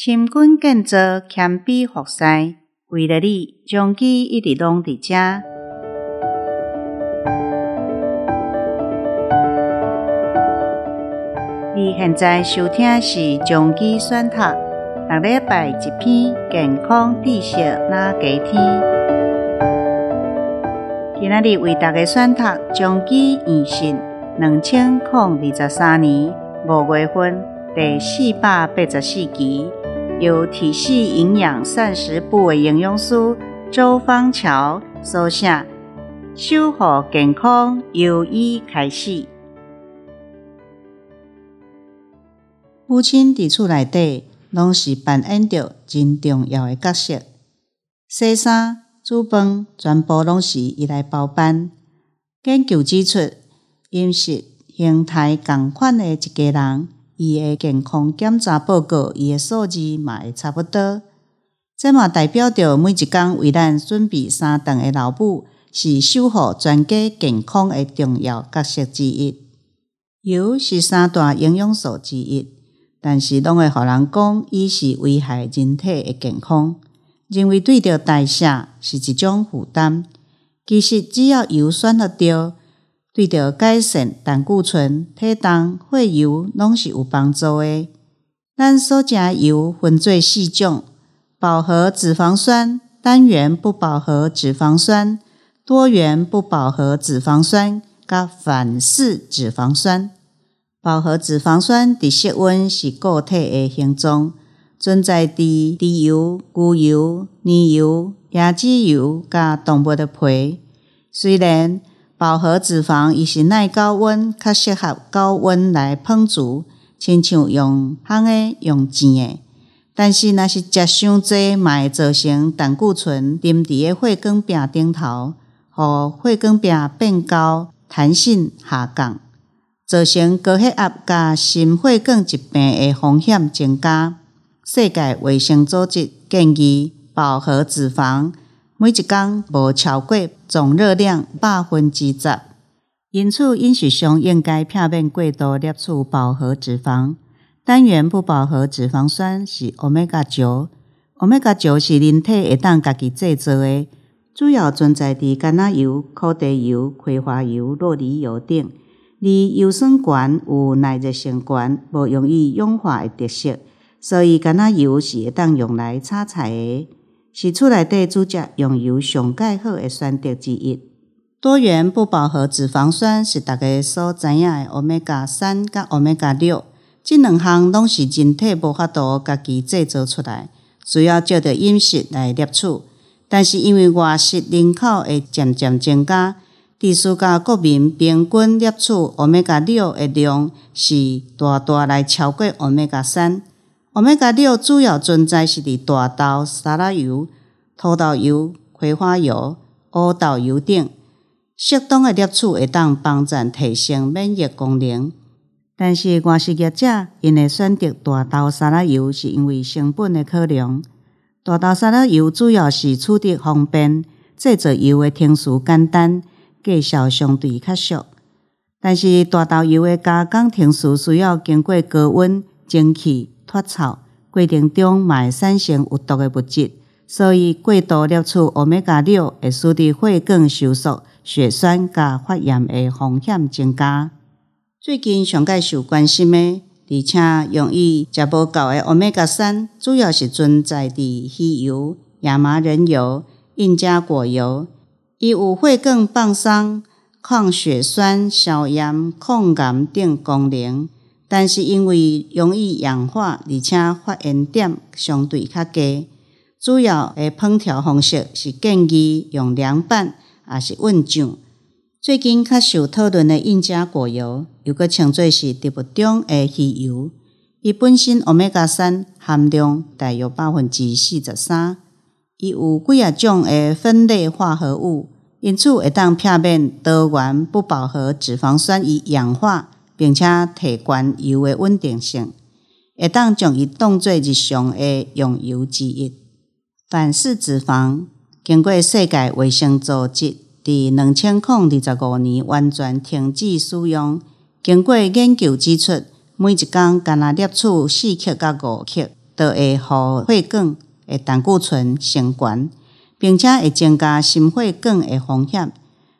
深耕建造，谦卑服侍，为了你，将记一直拢伫遮。你现在收听是将记选读，逐礼拜一篇健康知识那加添。今仔日为大家选读《将记验信》，两千零二十三年五月份第四百八十四期，由体系营养膳食部的营养师周芳桥所写，守护健康由伊开始。母亲伫厝内底，拢是扮演着真重要的角色。洗衫、煮饭，全部拢是伊来包办。研究指出，饮食形态共款的一家人，伊的健康检查报告，伊的数字嘛会差不多。这嘛代表着每一工为咱准备三顿的老母，是守护全家健康的重要角色之一。油是三大营养素之一。但是，拢会互人讲，伊是危害人体的健康，认为对着代谢是一种负担。其实，只要油选得对，对着改善胆固醇、体重、血油，拢是有帮助的。咱所食油分做四种：饱和脂肪酸、单元不饱和脂肪酸、多元不饱和脂肪酸、甲反式脂肪酸。饱和脂肪酸伫室温是固体的形状，存在伫猪油、牛油、牛油、椰子油、甲动物的皮。虽然饱和脂肪伊是耐高温，较适合高温来烹煮，亲像用烘的、用煎的，但是若是食伤济，嘛会造成胆固醇沉伫个血管壁顶头，互血管壁变高，弹性下降。造成高血压加心血管疾病的风险增加。世界卫生组织建议，饱和脂肪每一工无超过总热量百分之十，因此饮食上应该避免过度摄取饱和脂肪。单元不饱和脂肪酸是欧米伽九，欧米伽九是人体会当家己制造的，主要存在伫橄榄油、苦茶油、葵花油、酪梨油等。离油酸高，有耐热性高，无容易氧化的特色，所以橄榄油是会当用来炒菜的，是厝内底煮食用油上盖好诶选择之一。多元不饱和脂肪酸是大家所知影诶欧米伽三甲欧米伽六，这两项拢是人体无法度家己制造出来，需要借着饮食来摄取。但是因为外食人口会渐渐增加。地区甲国民平均摄取欧米伽六诶量是大大来超过欧米伽三。欧米伽六主要存在是伫大豆、沙拉油、土豆油、葵花油、乌豆油等。适当诶摄取会当帮助提升免疫功能。但是外食业者因会选择大豆沙拉油，是因为成本诶考量。大豆沙拉油主要是取得方便，制作油诶程序简单。介绍相对较俗，但是大豆油诶加工程序需要经过高温蒸汽脱臭，过程中嘛会产生有毒物质，所以过度摄取欧米伽六会使得血管收缩、血栓加发炎的风险增加。最近上界受关心的，而且容易食无够的欧米伽三，主要是存在伫鱼油、亚麻仁油、印加果油。伊有血管放松、抗血栓、消炎、抗癌等功能，但是因为容易氧化，而且发炎点相对较低。主要的烹调方式是建议用凉拌，也是温酱。最近较受讨论的印加果油，又阁称作是植物中的鱼油。伊本身欧米伽三含量大约百分之四十三。伊有几啊种诶酚类化合物，因此会当避免多元不饱和脂肪酸伊氧化，并且提高油诶稳定性，会当将伊当做日常诶用油之一。反式脂肪经过世界卫生组织伫两千零二十五年完全停止使用。经过研究指出，每一工干那摄取四克到五克。就会让血管的胆固醇升悬，并且会增加心血管的风险。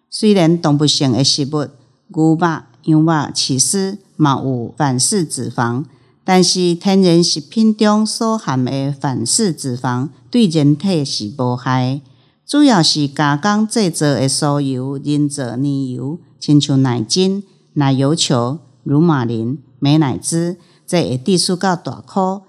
虽然动物性的食物，牛肉、羊肉、起司嘛有反式脂肪，但是天然食品中所含的反式脂肪对人体是无害。主要是加工制作的酥油、人造奶油，亲像奶精、奶油球、乳玛琳、美乃滋，这会致数较大颗。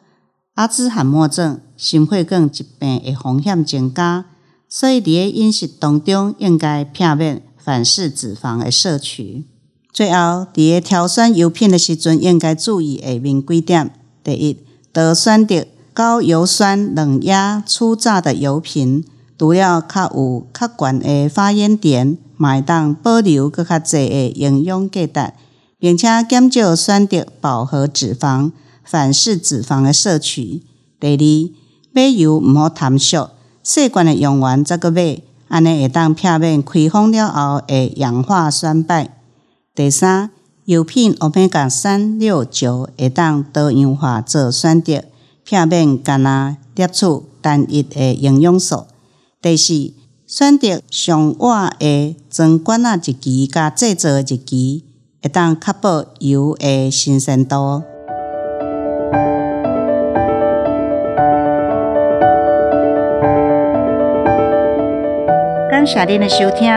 阿兹海默症、心血管疾病的风险增加，所以伫个饮食当中应该避免反式脂肪的摄取。最后，伫个挑选油品的时阵，应该注意下面几点：第一，多选择高油酸、冷压、初榨的油品。除了较有较悬的发烟点，嘛会当保留阁较侪的营养价值，并且减少选择饱和脂肪、反式脂肪的摄取。第二，买油毋好贪俗，细罐的用完再阁买，安尼会当避免开封了后会氧化酸败。第三，油品欧米伽三六九会当多样化做选择，避免干焦摄取单一的营养素。第四，选择上瓦的装罐仔日期加制造的日期，会当确保油的新鲜度。感谢您的收听，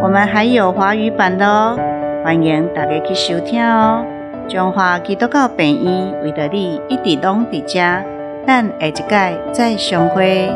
我们还有华语版的哦，欢迎大家去收听哦。中华基督教病院为着你一直拢伫遮，等下一届再相会。